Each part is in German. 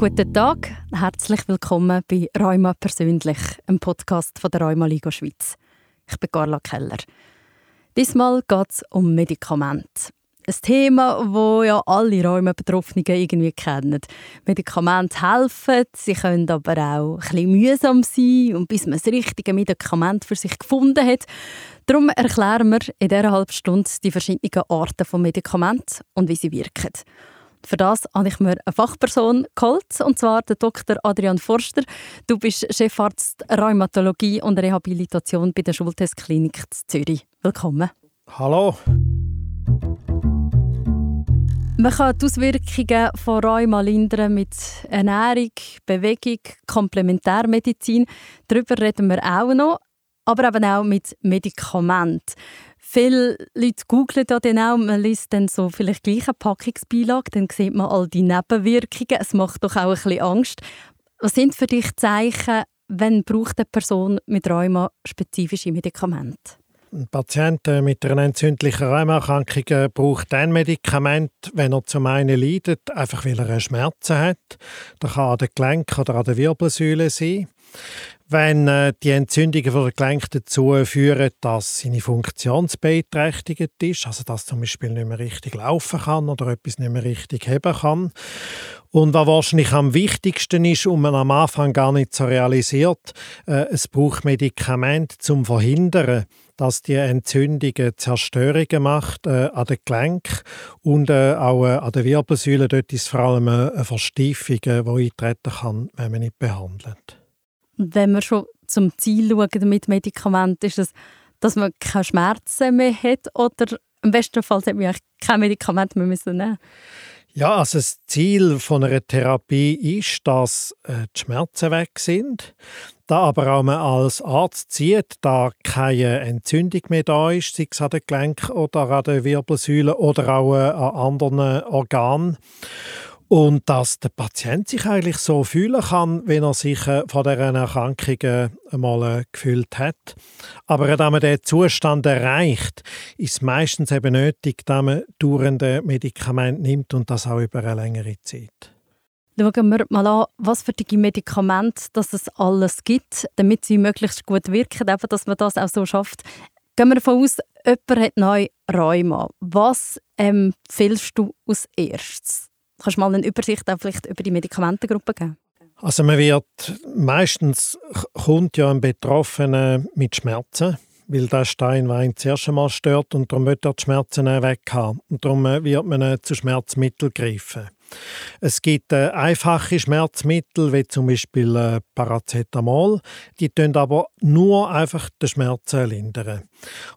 Guten Tag, herzlich willkommen bei Rheuma persönlich, einem Podcast von der Rheuma Liga Schweiz. Ich bin Carla Keller. Diesmal geht es um Medikamente. Ein Thema, das ja alle Rheuma-Betroffenen irgendwie kennen. Medikamente helfen, sie können aber auch bisschen mühsam sein und bis man das richtige Medikament für sich gefunden hat. Darum erklären wir in dieser halben Stunde die verschiedenen Arten von Medikamenten und wie sie wirken. Für das habe ich mir eine Fachperson geholt, und zwar den Dr. Adrian Forster. Du bist Chefarzt Rheumatologie und Rehabilitation bei der Schultestklinik Zürich. Willkommen. Hallo. Man kann die Auswirkungen von Rheuma lindern mit Ernährung, Bewegung, Komplementärmedizin. Darüber reden wir auch noch, aber eben auch mit Medikamenten. Viele Leute googeln da dann auch, man liest dann so vielleicht gleich eine Packungsbeilage, dann sieht man all die Nebenwirkungen. Es macht doch auch ein bisschen Angst. Was sind für dich Zeichen, wenn braucht eine Person mit Rheuma spezifische Medikamente? Ein Patient äh, mit einer entzündlichen Rheumaerkrankung äh, braucht ein Medikament, wenn er zum einen leidet, einfach weil er Schmerzen hat. Das kann an den Gelenken oder an der Wirbelsäule sein wenn äh, die Entzündungen von der Gelenk dazu führen, dass seine Funktion beeinträchtigt ist, also dass zum Beispiel nicht mehr richtig laufen kann oder etwas nicht mehr richtig heben kann. Und was wahrscheinlich am wichtigsten ist und man am Anfang gar nicht so realisiert, äh, es braucht Medikamente zum verhindern, dass die Entzündungen Zerstörungen macht äh, an den Gelenk und äh, auch äh, an der Wirbelsäule. Dort ist vor allem eine Verstiefung, die eintreten kann, wenn man nicht behandelt wenn wir schon zum Ziel schauen mit Medikamenten, ist es, dass man keine Schmerzen mehr hat oder im besten Fall hat man kein Medikament mehr müssen nehmen ja, also das Ziel von einer Therapie ist, dass äh, die Schmerzen weg sind, da aber auch man als Arzt sieht, da keine Entzündung mehr da ist, sei es an den Gelenken oder an der Wirbelsäule oder auch äh, an anderen Organen. Und dass der Patient sich eigentlich so fühlen kann, wenn er sich äh, von dieser Erkrankung äh, einmal äh, gefühlt hat. Aber wenn man diesen Zustand erreicht, ist es meistens eben nötig, dass man dauernde Medikamente nimmt und das auch über eine längere Zeit. Schauen wir mal an, was für die Medikamente dass es alles gibt, damit sie möglichst gut wirken, eben, dass man das auch so schafft. Gehen wir davon aus, jemand hat neu Rheuma. Was empfiehlst du als erstes? Kannst du mal eine Übersicht auch vielleicht über die Medikamentengruppe geben? Also man wird meistens kommt ja ein Betroffener mit Schmerzen, weil der Steinwein zuerst einmal stört und darum wird er die Schmerzen weg haben. Und darum äh, wird man zu Schmerzmitteln greifen. Es gibt äh, einfache Schmerzmittel, wie zum Beispiel äh, Paracetamol. Die tun aber nur einfach den Schmerzen lindern.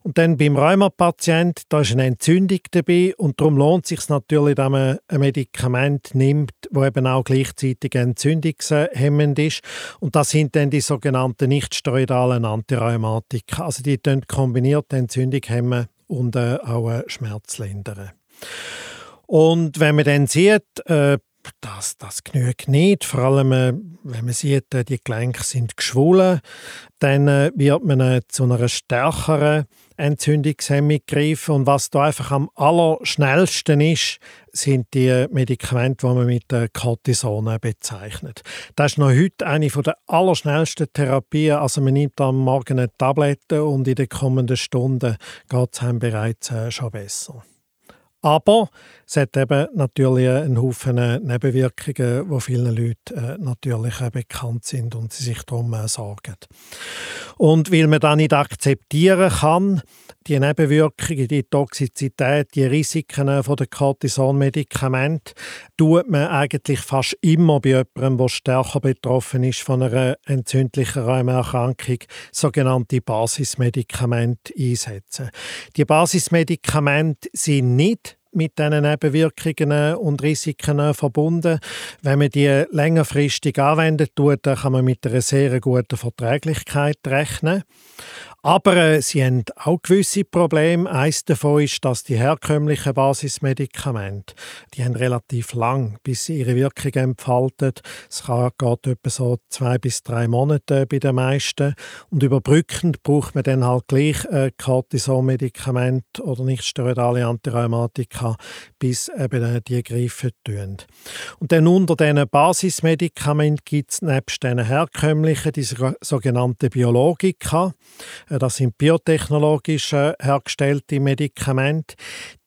Und dann beim Rheumapatient, da ist eine Entzündung dabei und darum lohnt es sich natürlich, dass man ein Medikament nimmt, wo eben auch gleichzeitig entzündungshemmend ist. Und das sind dann die sogenannten nicht-steroidalen Antirheumatika. Also die kombiniert Entzündung hemmen und äh, auch äh, Schmerz lindern. Und wenn man dann sieht, äh, das, das genügt nicht, vor allem äh, wenn man sieht, äh, die Gelenke sind geschwollen, dann äh, wird man äh, zu einer stärkeren Entzündungshemmung greifen. Und was da einfach am allerschnellsten ist, sind die Medikamente, die man mit äh, Cortison bezeichnet. Das ist noch heute eine der allerschnellsten Therapien. Also man nimmt am Morgen eine Tablette und in den kommenden Stunden geht es einem bereits schon besser. Aber es hat eben natürlich einen Haufen Nebenwirkungen, die vielen Leuten äh, natürlich äh, bekannt sind und sie sich darum äh, sorgen. Und weil man das nicht akzeptieren kann, die Nebenwirkungen, die Toxizität, die Risiken von der Cortison-Medikamente, tut man eigentlich fast immer bei jemandem, der stärker betroffen ist von einer entzündlichen Rheumaerkrankung, sogenannte Basismedikamente einsetzen. Die Basismedikamente sind nicht mit diesen Nebenwirkungen und Risiken verbunden. Wenn man die längerfristig anwendet, kann man mit einer sehr guten Verträglichkeit rechnen. Aber äh, sie haben auch gewisse Probleme. Eines davon ist, dass die herkömmlichen Basismedikamente, die haben relativ lang, bis sie ihre Wirkung entfalten. Es geht etwa so zwei bis drei Monate bei den meisten. Und überbrückend braucht man dann halt gleich äh, Cortisonmedikament oder nicht steroidale Antirheumatika, bis eben die greifen tun. Und dann unter diesen Basismedikamenten gibt es nebst den herkömmlichen die sogenannten Biologika. Äh, das sind biotechnologisch äh, hergestellte Medikamente.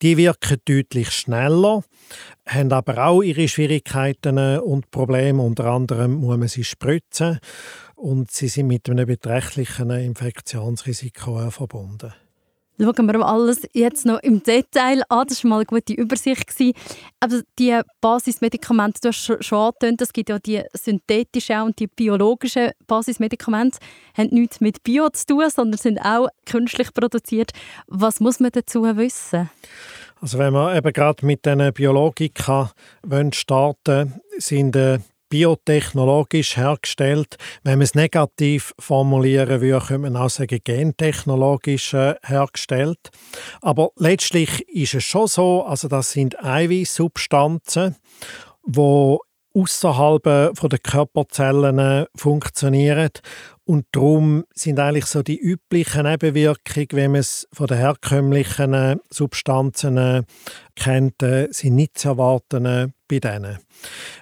Die wirken deutlich schneller, haben aber auch ihre Schwierigkeiten äh, und Probleme. Unter anderem muss man sie spritzen und sie sind mit einem beträchtlichen Infektionsrisiko verbunden. Schauen wir alles jetzt noch im Detail an. Das war mal eine gute Übersicht. Aber die Basismedikamente, du hast schon angetönt, es gibt ja die synthetischen und die biologischen Basismedikamente, haben nichts mit Bio zu tun, sondern sind auch künstlich produziert. Was muss man dazu wissen? Also wenn wir eben gerade mit den Biologika starten sind äh, biotechnologisch hergestellt. Wenn man es negativ formulieren würde, könnte man auch sagen, gentechnologisch äh, hergestellt. Aber letztlich ist es schon so, also das sind Eiweißsubstanzen, die außerhalb äh, der Körperzellen äh, funktionieren und darum sind eigentlich so die üblichen Nebenwirkungen, wenn man es von den herkömmlichen Substanzen kennt, sind nicht zu erwarten bei denen.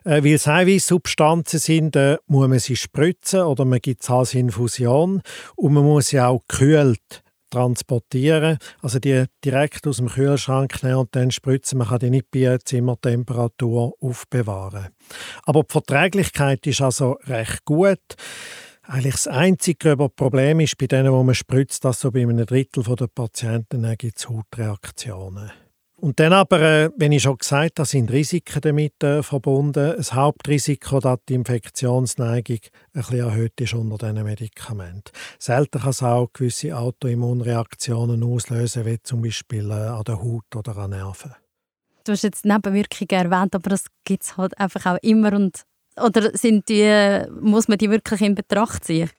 Äh, weil es Eiweißsubstanzen sind, äh, muss man sie spritzen oder man gibt es Infusion und man muss sie auch gekühlt transportieren. Also die direkt aus dem Kühlschrank nehmen und dann spritzen. Man kann die nicht bei Zimmertemperatur aufbewahren. Aber die Verträglichkeit ist also recht gut. Eigentlich das einzige Problem ist bei denen, wo man spritzt, dass so bei einem Drittel der Patienten gibt es Hautreaktionen. Und dann aber, äh, wenn ich schon gesagt habe, sind Risiken damit äh, verbunden. Das Hauptrisiko, dass die Infektionsneigung ein bisschen erhöht ist unter diesen Medikamenten. Selten kann es auch gewisse Autoimmunreaktionen auslösen, wie zum Beispiel äh, an der Haut oder an Nerven. Du hast jetzt Nebenwirkungen erwähnt, aber das gibt es halt einfach auch immer und oder sind die, muss man die wirklich in Betracht ziehen?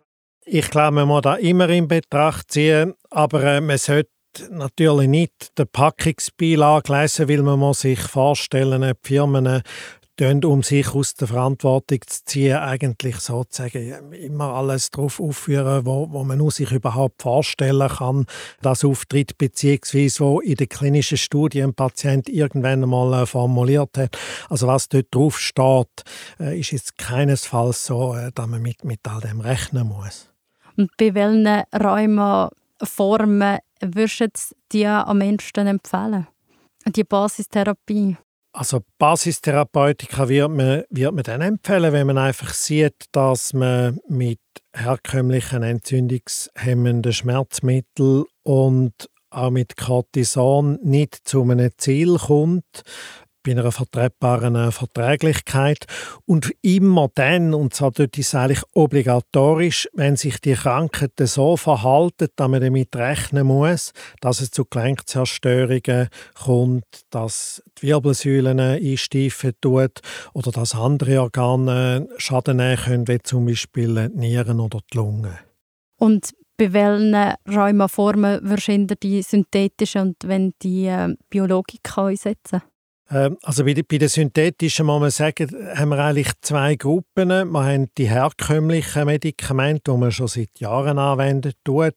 Ich glaube, man muss da immer in Betracht ziehen, aber äh, man sollte natürlich nicht den Packungsbeilage lesen, weil man muss sich vorstellen, die Firmen um sich aus der Verantwortung zu ziehen, eigentlich sozusagen immer alles darauf aufführen, wo, wo man sich überhaupt vorstellen kann, dass auftritt, beziehungsweise wo in der klinischen Studie ein Patient irgendwann einmal äh, formuliert hat. Also was dort drauf steht, äh, ist jetzt keinesfalls so, äh, dass man mit, mit all dem rechnen muss. Und bei welchen Rheumaformen würdest du die am Menschen empfehlen? Die Basistherapie? Also Basistherapeutika wird man, wird man dann empfehlen, wenn man einfach sieht, dass man mit herkömmlichen entzündungshemmenden Schmerzmitteln und auch mit Cortison nicht zu einem Ziel kommt, bei einer vertretbaren äh, Verträglichkeit. Und immer dann, und zwar dort ist es eigentlich obligatorisch, wenn sich die Krankheiten so verhalten, dass man damit rechnen muss, dass es zu Gelenkzerstörungen kommt, dass die Wirbelsäulen einsteifen tut oder dass andere Organe Schaden nehmen können, wie zum Beispiel die Nieren oder die Lungen. Und bei welchen Rheumaformen würdest du die synthetischen und wenn die äh, Biologika einsetzen? Ähm, also bei, bei den synthetischen muss man sagen, haben wir eigentlich zwei Gruppen. Wir haben die herkömmlichen Medikamente, die man schon seit Jahren anwendet tut.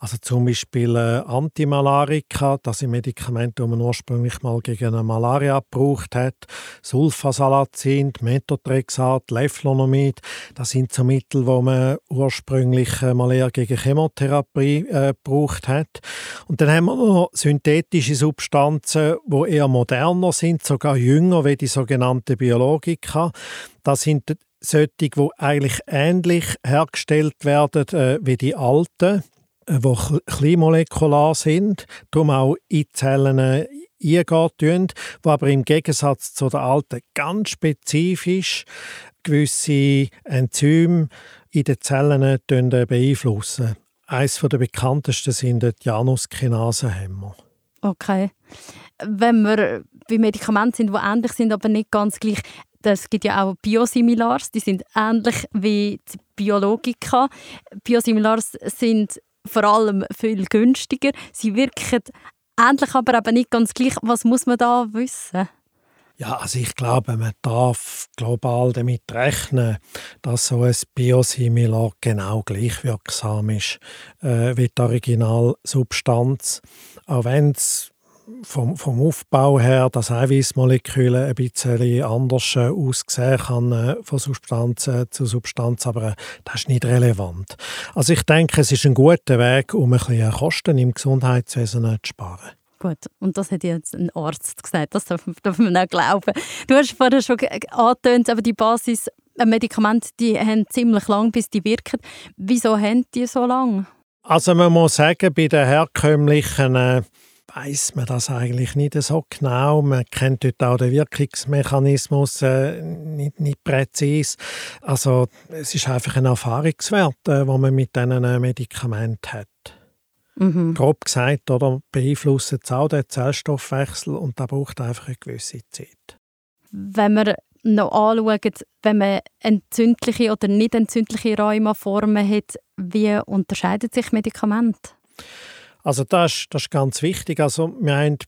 Also zum Beispiel äh, Antimalarika, das sind Medikamente, die man ursprünglich mal gegen eine Malaria gebraucht hat. Sulfasalazin, Methotrexat, Leflonomid, das sind so Mittel, die man ursprünglich mal eher gegen Chemotherapie äh, gebraucht hat. Und dann haben wir noch synthetische Substanzen, die eher moderner sind sind sogar jünger wie die sogenannten Biologika. Das sind solche, die eigentlich ähnlich hergestellt werden äh, wie die alten, äh, die kleinmolekular sind, darum auch in Zellen äh, eingehen die aber im Gegensatz zu den alten ganz spezifisch gewisse Enzyme in den Zellen äh, beeinflussen. Eines der bekanntesten sind die Januskinasehämmer. Okay. Wenn wir bei Medikamenten sind, die ähnlich sind, aber nicht ganz gleich, es gibt ja auch Biosimilars, die sind ähnlich wie die Biologika. Biosimilars sind vor allem viel günstiger. Sie wirken ähnlich, aber eben nicht ganz gleich. Was muss man da wissen? Ja, also ich glaube, man darf global damit rechnen, dass so ein Biosimilar genau gleich wirksam ist äh, wie die Originalsubstanz. Auch wenn es vom, vom Aufbau her das Eiweißmolekül ein bisschen anders äh, aussehen kann äh, von Substanz äh, zu Substanz, aber das ist nicht relevant. Also ich denke, es ist ein guter Weg, um ein bisschen Kosten im Gesundheitswesen zu sparen. Gut, und das hat jetzt ein Arzt gesagt, das darf, darf man auch glauben. Du hast vorher schon angetönt, aber die Basismedikamente, die haben ziemlich lang, bis die wirken. Wieso haben die so lange? Also man muss sagen, bei den herkömmlichen äh, weiß man das eigentlich nicht so genau. Man kennt dort auch den Wirkungsmechanismus äh, nicht, nicht präzise. Also es ist einfach ein Erfahrungswert, äh, wo man mit diesen äh, Medikamenten hat. Mhm. Grob gesagt, oder, beeinflusst es auch den Zellstoffwechsel und da braucht einfach eine gewisse Zeit. Wenn wir noch anschauen, wenn man entzündliche oder nicht entzündliche Rheumaformen hat, wie unterscheidet sich Medikamente? Also das ist, das ist ganz wichtig. Also wir haben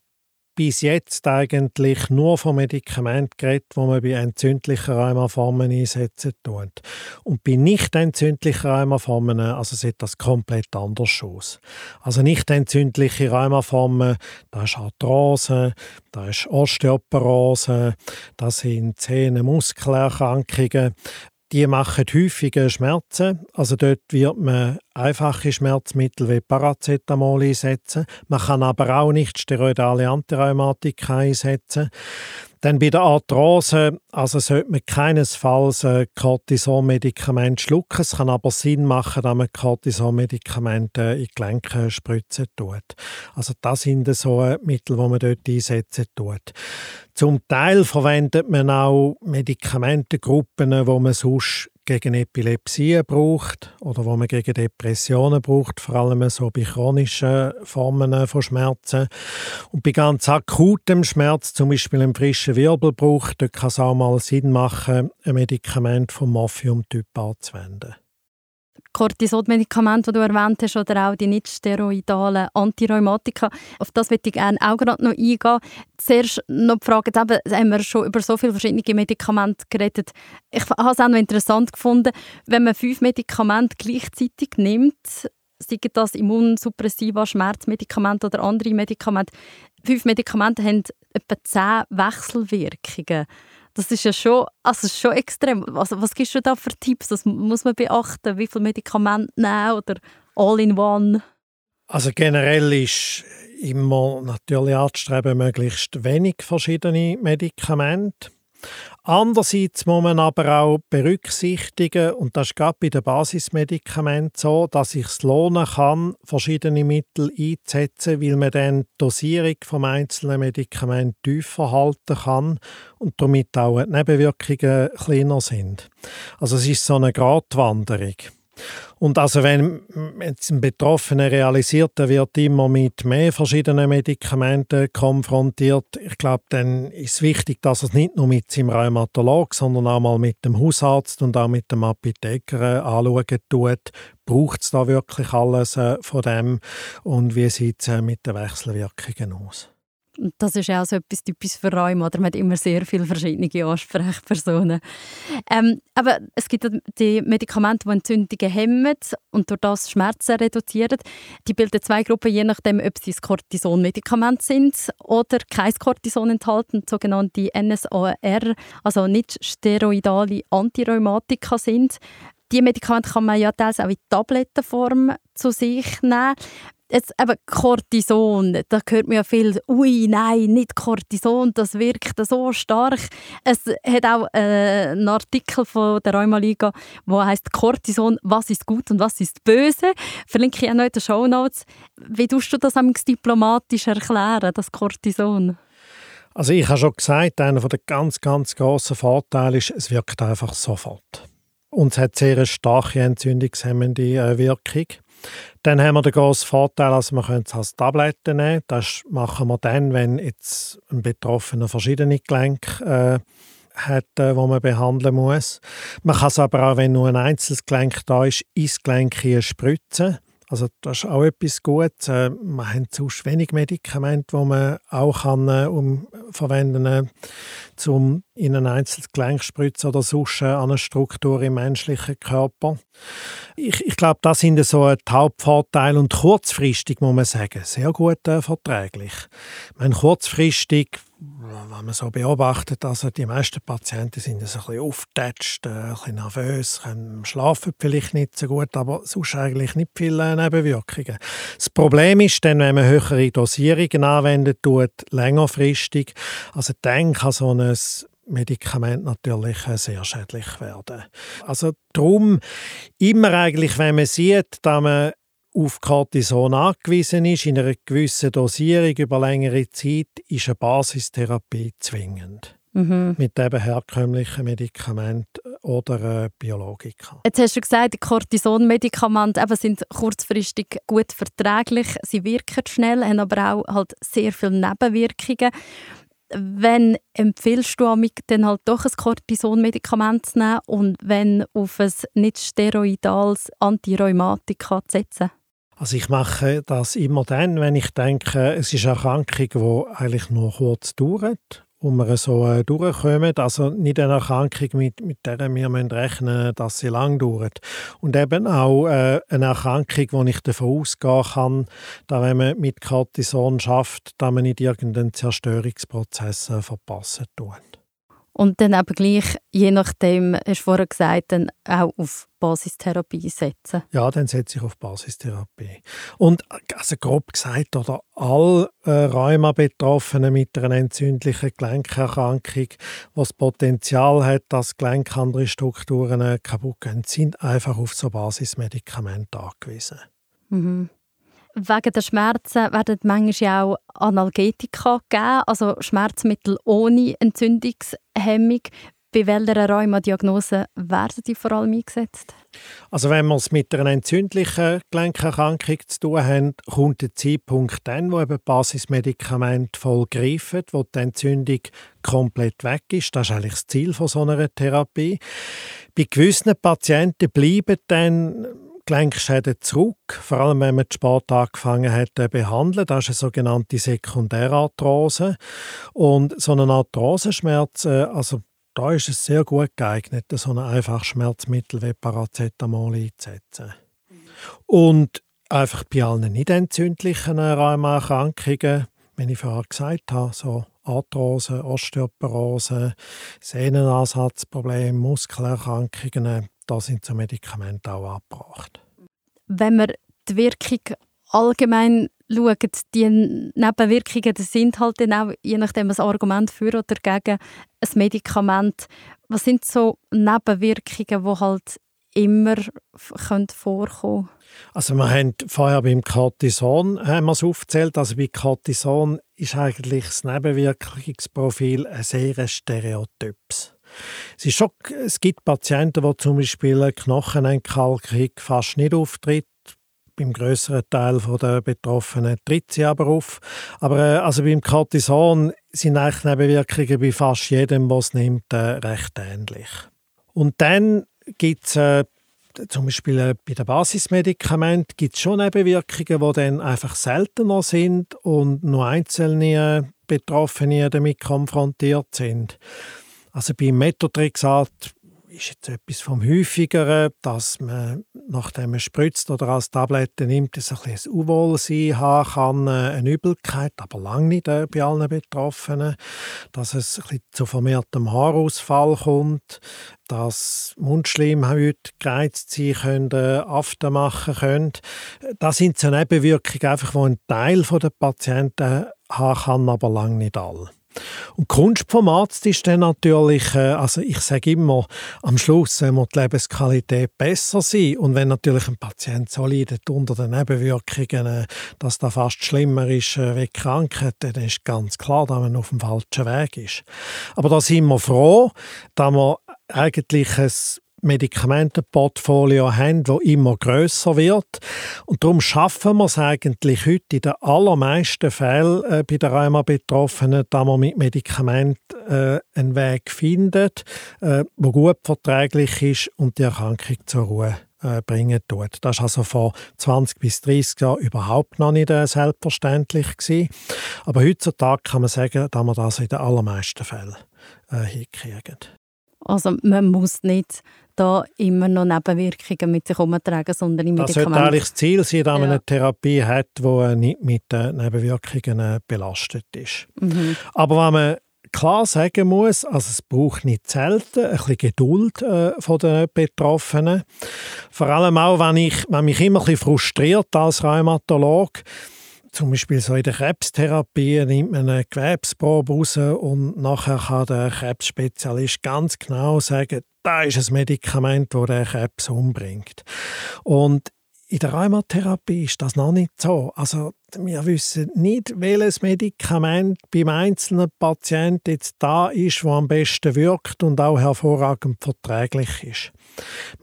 bis jetzt eigentlich nur von Medikamenten geredet, die man bei entzündlichen Rheumaformen einsetzen tut. Und bei nicht entzündlichen Rheumaformen also sieht das komplett anders aus. Also nicht entzündliche Rheumaformen, da ist Arthrose, da ist Osteoporose, das sind Zähne, Muskelerkrankungen, die machen häufige Schmerzen. Also dort wird man einfache Schmerzmittel wie Paracetamol einsetzen. Man kann aber auch nicht steroidale Antirheumatika einsetzen. Dann bei der Arthrose, also sollte man keinesfalls ein Cortisonmedikament schlucken. Es kann aber Sinn machen, dass man Cortisonmedikamente in die Gelenke spritzen tut. Also das sind so Mittel, die man dort einsetzen tut. Zum Teil verwendet man auch Medikamentengruppen, wo man sonst gegen Epilepsie braucht oder wo man gegen Depressionen braucht, vor allem so bei chronischen Formen von Schmerzen. Und bei ganz akutem Schmerz, zum Beispiel einem frischen Wirbelbruch, dort kann es auch mal Sinn machen, ein Medikament vom Morphium-Typ anzuwenden. Cortisonmedikamente, die du erwähnt hast, oder auch die nicht-steroidalen Antirheumatika. Auf das würde ich gerne auch gerade noch eingehen. Zuerst noch die Frage, jetzt haben wir schon über so viele verschiedene Medikamente geredet. Ich habe es auch noch interessant gefunden, wenn man fünf Medikamente gleichzeitig nimmt, sei das Immunsuppressiva, Schmerzmedikamente oder andere Medikamente, fünf Medikamente haben etwa zehn Wechselwirkungen. Das ist ja schon, also schon extrem. Also, was gibst du da für Tipps? Das muss man beachten. Wie viele Medikamente nehmen oder all in one? Also generell ist immer natürlich anzustreben, möglichst wenig verschiedene Medikamente. Andererseits muss man aber auch berücksichtigen, und das ist gerade bei den Basismedikamenten so, dass ich es lohnen kann, verschiedene Mittel einzusetzen, weil man dann die Dosierung vom einzelnen Medikament tiefer halten kann und damit auch die Nebenwirkungen kleiner sind. Also es ist so eine Gratwanderung. Und also wenn jetzt ein Betroffener realisiert, er wird immer mit mehr verschiedenen Medikamenten konfrontiert, ich glaube, dann ist es wichtig, dass er es nicht nur mit seinem Rheumatolog, sondern auch mal mit dem Hausarzt und auch mit dem Apotheker äh, anschauen tut. Braucht es da wirklich alles äh, von dem und wie sieht es äh, mit den Wechselwirkungen aus? Das ist auch so etwas typisch für Räume, oder? Man hat immer sehr viele verschiedene Ansprechpersonen. Ähm, aber es gibt die Medikamente, die Entzündungen hemmen und durch das Schmerzen reduzieren. Die bilden zwei Gruppen, je nachdem, ob sie ein Cortison-Medikament sind oder kein Cortison enthalten, sogenannte NSAR, also nicht steroidale Antirheumatika sind. Die Medikamente kann man ja teils auch in Tablettenform zu sich nehmen jetzt eben Cortison, da hört man ja viel, ui, nein, nicht Cortison, das wirkt so stark. Es hat auch äh, einen Artikel von der Rheumaliga, wo heißt Cortison, was ist gut und was ist böse. Verlinke ich auch noch in den Show Notes. Wie tust du das diplomatisch erklären, das Cortison? Also ich habe schon gesagt, einer der ganz, ganz grossen Vorteile ist, es wirkt einfach sofort. Und es hat sehr eine starke entzündungshemmende äh, Wirkung. Dann haben wir den grossen Vorteil, also wir können es als Tabletten nehmen. Das machen wir dann, wenn jetzt ein Betroffener verschiedene Gelenke äh, hat, äh, wo man behandeln muss. Man kann es aber auch, wenn nur ein einzelnes Gelenk da ist, ins Gelenk spritzen. Also das ist auch etwas Gutes. Äh, wir haben zu wenig Medikamente, die man auch kann, äh, um, verwenden kann, um in ein einzelnes Gelenk spritzen oder sonst an eine Struktur im menschlichen Körper. Ich, ich glaube, das sind so die Hauptvorteile und kurzfristig muss man sagen, sehr gut äh, verträglich. Ich meine, kurzfristig wenn man so beobachtet, also die meisten Patienten sind ein bisschen aufgetatscht, äh, ein bisschen nervös, schlafen vielleicht nicht so gut, aber sonst eigentlich nicht viele Nebenwirkungen. Das Problem ist dann, wenn man höhere Dosierungen anwendet, tut längerfristig, also dann kann so ein Medikament natürlich äh, sehr schädlich werden. Also darum immer eigentlich, wenn man sieht, dass man auf Cortison angewiesen ist, in einer gewissen Dosierung über längere Zeit, ist eine Basistherapie zwingend. Mhm. Mit eben herkömmlichen Medikamenten oder äh, Biologika. Jetzt hast du gesagt, die Cortison-Medikamente sind kurzfristig gut verträglich. Sie wirken schnell, haben aber auch halt sehr viele Nebenwirkungen. Wenn empfiehlst du dann halt doch ein Cortison-Medikament zu nehmen und wenn auf ein nicht steroidales Antirheumatika zu setzen? Also ich mache das immer dann, wenn ich denke, es ist eine Erkrankung, die eigentlich nur kurz dauert und wir so äh, durchkommen. Also nicht eine Erkrankung, mit, mit der wir rechnen müssen, dass sie lang dauert. Und eben auch äh, eine Erkrankung, wo ich davon ausgehen kann, dass wenn man mit Cortison schafft, dass man nicht irgendeinen Zerstörungsprozess äh, verpassen tut. Und dann eben gleich, je nachdem, hast du vorher gesagt, dann auch auf Basistherapie setzen? Ja, dann setze ich auf Basistherapie. Und also grob gesagt, oder alle äh, Rheuma-Betroffenen mit einer entzündlichen Gelenkerkrankung, die das Potenzial hat, dass Gelenk andere Strukturen äh, kaputt gehen, sind einfach auf so Basismedikamente angewiesen. Mhm. Wegen der Schmerzen werden manchmal auch Analgetika gegeben, also Schmerzmittel ohne Entzündungshemmung. Bei welcher Rheumadiagnose werden die vor allem eingesetzt? Also wenn wir es mit einer entzündlichen Gelenkerkrankung zu tun haben, kommt der Zeitpunkt dann, wo eben Basismedikamente voll greifen, wo die Entzündung komplett weg ist. Das ist eigentlich das Ziel von so einer Therapie. Bei gewissen Patienten bleiben dann Gelenkschäden zurück, vor allem wenn man den Sport angefangen hat zu behandeln. Das ist eine sogenannte Sekundärarthrose. Und so einen Arthrosenschmerz, äh, also da ist es sehr gut geeignet, so ein einfaches Schmerzmittel wie Paracetamol einzusetzen. Und einfach bei allen nicht entzündlichen Rheumaerkrankungen, wie ich vorher gesagt habe, so Arthrose, Osteoporose, Sehnenansatzprobleme, Muskelerkrankungen, da sind so Medikamente auch abgebracht. Wenn man die Wirkung allgemein schaut, die Nebenwirkungen das sind halt dann auch, je nachdem, ein Argument für oder gegen ein Medikament. Was sind so Nebenwirkungen, die halt immer vorkommen Also wir haben vorher beim Cortison aufgezählt. Also bei Cortison ist eigentlich das Nebenwirkungsprofil ein sehr stereotypes. Es, ist schon, es gibt Patienten, die zum Beispiel eine Knochenentkalkung fast nicht auftritt. Beim größeren Teil der Betroffenen tritt sie aber auf. Aber äh, also beim Cortison sind eigentlich Nebenwirkungen bei fast jedem, der es nimmt, äh, recht ähnlich. Und dann gibt es äh, zum Beispiel äh, bei den Basismedikamenten gibt schon Nebenwirkungen, die dann einfach seltener sind und nur einzelne Betroffene damit konfrontiert sind. Also beim Methotrexat ist jetzt etwas vom Häufigeren, dass man, nachdem man spritzt oder als Tablette nimmt, ein, ein Unwohlsein haben kann, äh, eine Übelkeit, aber lange nicht äh, bei allen Betroffenen, dass es ein bisschen zu vermehrtem Haarausfall kommt, dass Mundschleimhäute gereizt sein können, Aften machen können. Das sind so Nebenwirkungen, einfach, die ein Teil der Patienten haben kann, aber lange nicht alle. Und die Kunst vom Arzt ist dann natürlich, äh, also ich sage immer, am Schluss muss die Lebensqualität besser sein. Und wenn natürlich ein Patient so leidet unter den Nebenwirkungen, äh, dass das fast schlimmer ist äh, wie Krankheit, dann ist ganz klar, dass man auf dem falschen Weg ist. Aber da sind wir froh, dass wir eigentlich ein Medikamentenportfolio haben, das immer grösser wird. Und darum schaffen wir es eigentlich heute in den allermeisten Fällen äh, bei den Rheuma-Betroffenen, dass man mit Medikamenten äh, einen Weg findet, äh, der gut verträglich ist und die Erkrankung zur Ruhe äh, bringen tut. Das war also vor 20 bis 30 Jahren überhaupt noch nicht äh, selbstverständlich gewesen. Aber heutzutage kann man sagen, dass wir das in den allermeisten Fällen hinkriegen. Also man muss nicht da immer noch Nebenwirkungen mit sich herumtragen, sondern im Das sollte eigentlich das Ziel sein, dass man ja. eine Therapie hat, die nicht mit Nebenwirkungen belastet ist. Mhm. Aber wenn man klar sagen muss, also es braucht nicht selten ein bisschen Geduld äh, von den Betroffenen. Vor allem auch, wenn, ich, wenn mich immer ein bisschen frustriert als Rheumatolog, zum Beispiel so in der Krebstherapie nimmt man eine Gewebsprobe raus und nachher kann der Krebsspezialist ganz genau sagen, da ist ein Medikament, das den Krebs umbringt. Und in der Rheumatherapie ist das noch nicht so. Also wir wissen nicht, welches Medikament beim einzelnen Patienten jetzt da ist, wo am besten wirkt und auch hervorragend verträglich ist.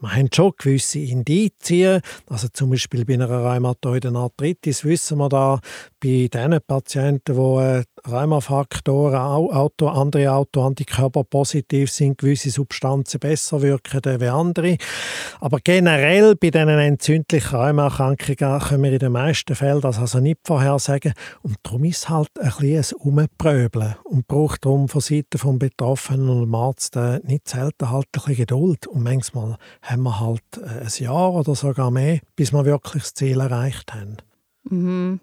Wir haben schon gewisse Indizien, also zum Beispiel bei einer rheumatoiden Arthritis wissen wir da, bei den Patienten, die äh, Rheumafaktoren, Auto, andere Autoantikörper positiv sind, gewisse Substanzen besser wirken als andere. Aber generell bei diesen entzündlichen Rheumaerkrankungen können wir in den meisten Fällen das also nicht vorhersagen. Und darum ist es halt ein bisschen Umpröbeln und braucht darum von Seiten des Betroffenen und dem Arzt nicht selten halt ein bisschen Geduld. Und manchmal haben wir halt äh, ein Jahr oder sogar mehr, bis wir wirklich das Ziel erreicht haben. Mhm.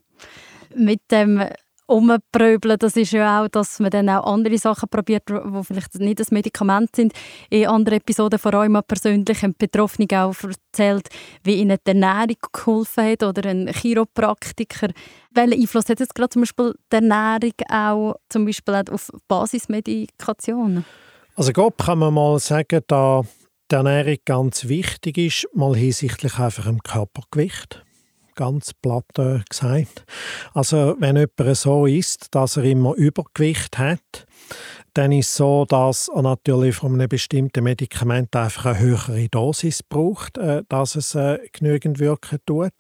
Mit dem umpröbeln, das ist ja auch, dass man dann auch andere Sachen probiert, die vielleicht nicht das Medikament sind. In anderen Episoden von Rheuma persönlich haben Betroffene auch erzählt, wie ihnen die Ernährung geholfen hat oder ein Chiropraktiker. Welchen Einfluss hat jetzt gerade zum Beispiel die Ernährung auch zum Beispiel auch auf Basismedikationen? Also Gott kann man mal sagen, da die Ernährung ganz wichtig ist, mal hinsichtlich einfach im Körpergewicht ganz platt äh, gesagt. Also wenn jemand so ist, dass er immer Übergewicht hat, dann ist es so, dass er natürlich von einem bestimmten Medikament einfach eine höhere Dosis braucht, äh, dass es äh, genügend wirken tut.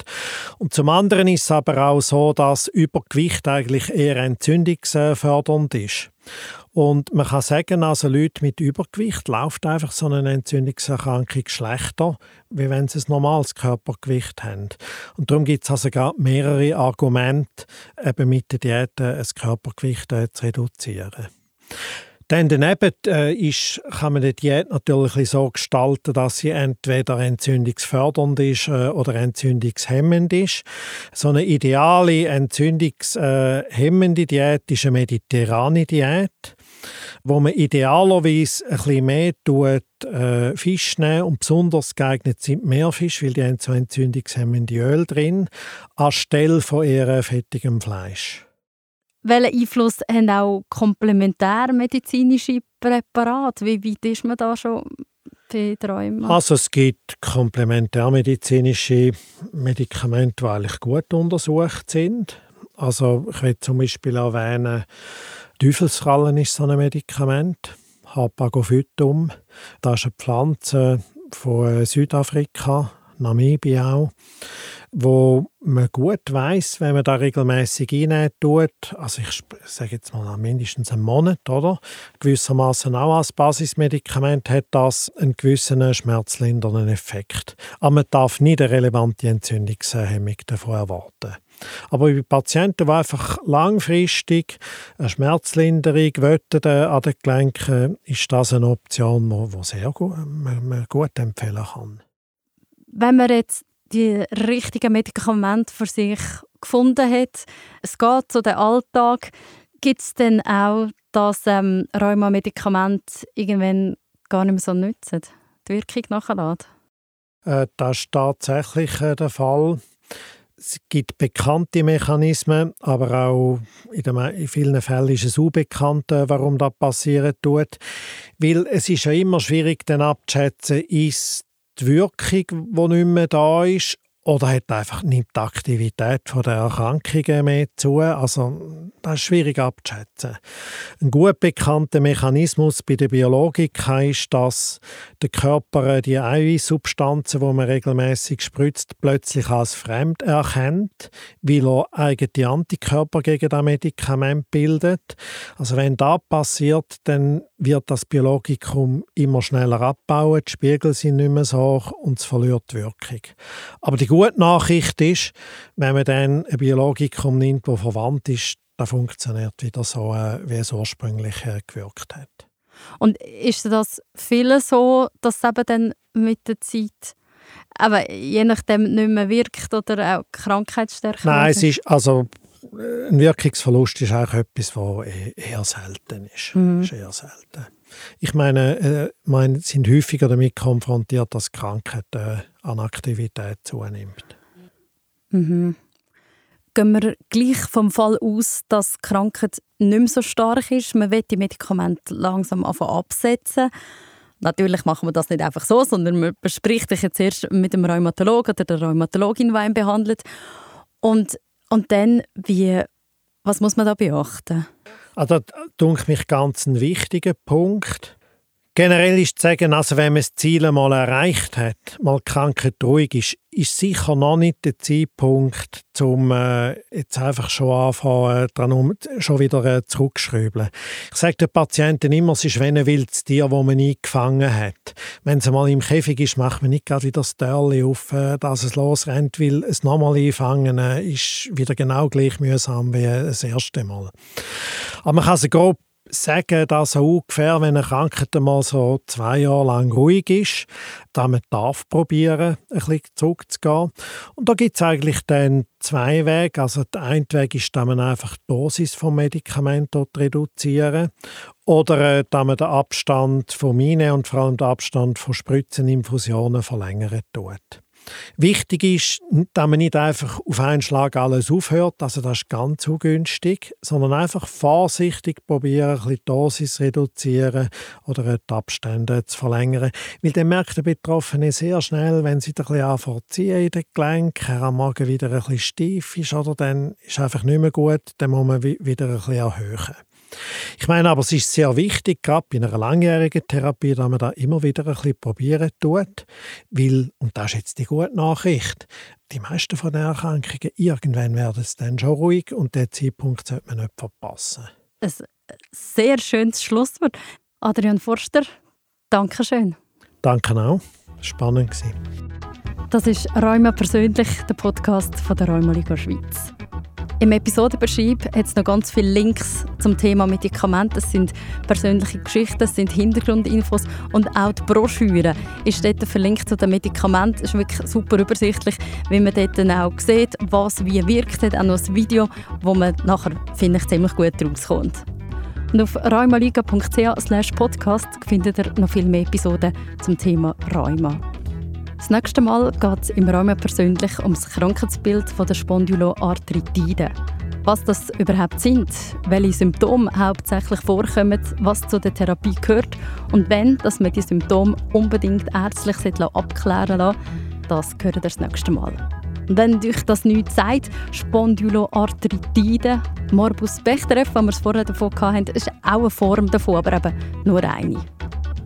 Und zum anderen ist es aber auch so, dass Übergewicht eigentlich eher entzündungsfördernd ist. Und man kann sagen, also Leute mit Übergewicht läuft einfach so eine Entzündungserkrankung schlechter, wie wenn sie ein normales Körpergewicht haben. Und darum gibt es also gerade mehrere Argumente, eben mit der Diät das Körpergewicht äh, zu reduzieren. Dann daneben äh, ist, kann man die Diät natürlich so gestalten, dass sie entweder entzündungsfördernd ist äh, oder entzündungshemmend ist. So eine ideale entzündungshemmende Diät ist eine mediterrane Diät, wo man idealerweise ein bisschen mehr tut, äh, Fisch nehmen und besonders geeignet sind Meerfisch, weil die haben so entzündungshemmende Öl drin, anstelle von eher fettigem Fleisch. Welchen Einfluss haben auch komplementärmedizinische Präparate? Wie weit ist man da schon? Also es gibt komplementärmedizinische Medikamente, die eigentlich gut untersucht sind. Also ich will zum Beispiel erwähnen, Teufelskrallen ist so ein Medikament, Hapagophytum. Das ist eine Pflanze von Südafrika, Namibia auch wo man gut weiß, wenn man da regelmäßig rein tut, also ich sage jetzt mal mindestens einen Monat, oder? Gewissermaßen auch als Basismedikament hat das einen gewissen schmerzlindernden Effekt. Aber man darf nicht eine relevante Entzündungshemmung davon erwarten. Aber bei Patienten, die einfach langfristig eine Schmerzlinderung wollen, an den Gelenken, ist das eine Option, die sehr gut, man, man gut empfehlen kann. Wenn man jetzt die richtigen Medikamente für sich gefunden hat. Es geht zu den Alltag. Gibt es denn auch, dass ähm, Rheuma-Medikamente irgendwann gar nicht mehr so nützen, die Wirkung nachlässt? Äh, das ist tatsächlich äh, der Fall. Es gibt bekannte Mechanismen, aber auch in, vielen Fällen ist es unbekannt, äh, warum das passieren tut. Weil es ist ja immer schwierig, dann abzuschätzen, ist die Wirkung, die nicht mehr da ist, oder hat einfach nimmt die Aktivität der Erkrankungen mehr zu. Also das ist schwierig abzuschätzen. Ein gut bekannter Mechanismus bei der Biologik ist, dass der Körper die Eiweißsubstanzen, die man regelmäßig spritzt, plötzlich als fremd erkennt, weil er eigene Antikörper gegen das Medikament bildet. Also wenn das passiert, dann wird das Biologikum immer schneller abbauen, die Spiegel sind nicht mehr so hoch und es verliert die Wirkung. Aber die gute Nachricht ist, wenn man dann ein Biologikum nimmt, das verwandt ist, dann funktioniert wieder so, äh, wie es ursprünglich gewirkt hat. Und ist das viele so, dass es eben dann mit der Zeit aber je nachdem nicht mehr wirkt oder auch krankheitsstärker? Nein, es ist also ein Wirkungsverlust ist auch etwas, was eher selten ist. Mhm. ist eher selten. Ich meine, äh, meine, sind häufiger damit konfrontiert, dass Krankheit äh, an Aktivität zunimmt. Mhm. Gehen wir gleich vom Fall aus, dass Krankheit nicht mehr so stark ist. Man will die Medikamente langsam absetzen. Natürlich machen wir das nicht einfach so, sondern man bespricht sich jetzt erst mit dem Rheumatologen oder der Rheumatologin, die ihn behandelt. Und und dann, wie, was muss man da beachten? Also, das ist mich ganz ein wichtiger Punkt. Generell ist zu sagen, also wenn man das Ziel einmal erreicht hat, mal Krankheit ruhig ist, ist sicher noch nicht der Zeitpunkt, um äh, jetzt einfach schon anfangen, dran um, schon wieder äh, zurückschrauben. Ich sage den Patienten immer, es ist wie ein wildes Tier, das man nie gefangen hat. Wenn es mal im Käfig ist, macht man nicht gerade wieder das Törli auf, äh, dass es losrennt, weil es nochmal einfangen äh, ist wieder genau gleich mühsam wie das erste Mal. Aber man kann es grob sagen, dass ungefähr, wenn eine Krankheit mal so zwei Jahre lang ruhig ist, dass man darf probieren, ein bisschen zurückzugehen. Und da gibt es eigentlich dann zwei Wege. Also der eine Weg ist, dass man einfach die Dosis vom Medikament reduzieren oder äh, dass man den Abstand von Mine und vor allem den Abstand von Spritzeninfusionen verlängern tut. Wichtig ist, dass man nicht einfach auf einen Schlag alles aufhört, also das ist ganz ungünstig, sondern einfach vorsichtig probieren, ein bisschen die Dosis zu reduzieren oder die Abstände zu verlängern. Weil dann merkt der Betroffene sehr schnell, wenn sie ein bisschen anfangen in den Gelenken, am Morgen wieder ein bisschen steif ist, oder dann ist es einfach nicht mehr gut, dann muss man wieder ein bisschen erhöhen. Ich meine aber, es ist sehr wichtig, gerade bei einer langjährigen Therapie, dass man da immer wieder ein bisschen probieren tut, weil, und das ist jetzt die gute Nachricht, die meisten von den Erkrankungen, irgendwann werden es dann schon ruhig und den Zeitpunkt sollte man nicht verpassen. Ein sehr schönes Schlusswort. Adrian Forster, danke schön. Danke auch. Spannend gewesen. Das ist Räume persönlich, der Podcast von der Räumeliga Schweiz. Im Episodenbeschreib hat es noch ganz viele Links zum Thema Medikamente. Es sind persönliche Geschichten, es sind Hintergrundinfos und auch die Broschüre ist dort verlinkt zu den Medikamenten. Es ist wirklich super übersichtlich, wie man dort dann auch sieht, was wie wirkt. Es auch noch ein Video, wo man nachher, finde ich, ziemlich gut rauskommt. Und auf rheumaliga.ch podcast findet ihr noch viel mehr Episoden zum Thema Rheuma. Das nächste Mal geht es im Rahmen persönlich um das Krankheitsbild der Spondyloarthritide. Was das überhaupt sind, welche Symptome hauptsächlich vorkommen, was zu der Therapie gehört und wenn dass man die Symptome unbedingt ärztlich abklären lassen das gehört das nächste Mal. Und wenn euch das nichts sagt, Spondyloarthritide, Morbus Bechterew, wie wir es vorher davon hatten, ist auch eine Form davon, aber eben nur eine.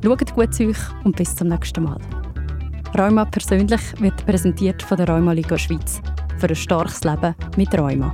Schaut gut zu euch und bis zum nächsten Mal. Rheuma persönlich wird präsentiert von der Rheuma Liga Schweiz für ein starkes Leben mit Rheuma.